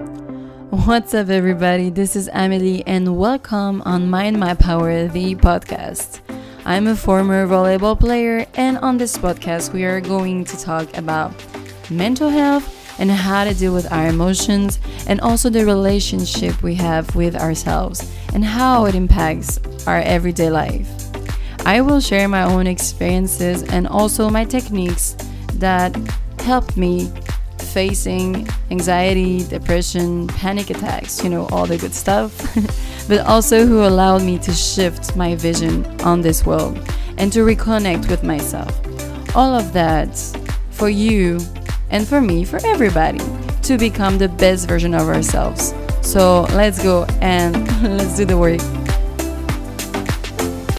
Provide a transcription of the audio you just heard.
What's up, everybody? This is Amelie, and welcome on Mind My Power, the podcast. I'm a former volleyball player, and on this podcast, we are going to talk about mental health and how to deal with our emotions, and also the relationship we have with ourselves and how it impacts our everyday life. I will share my own experiences and also my techniques that helped me facing anxiety, depression, panic attacks, you know, all the good stuff, but also who allowed me to shift my vision on this world and to reconnect with myself. All of that for you and for me, for everybody, to become the best version of ourselves. So let's go and let's do the work.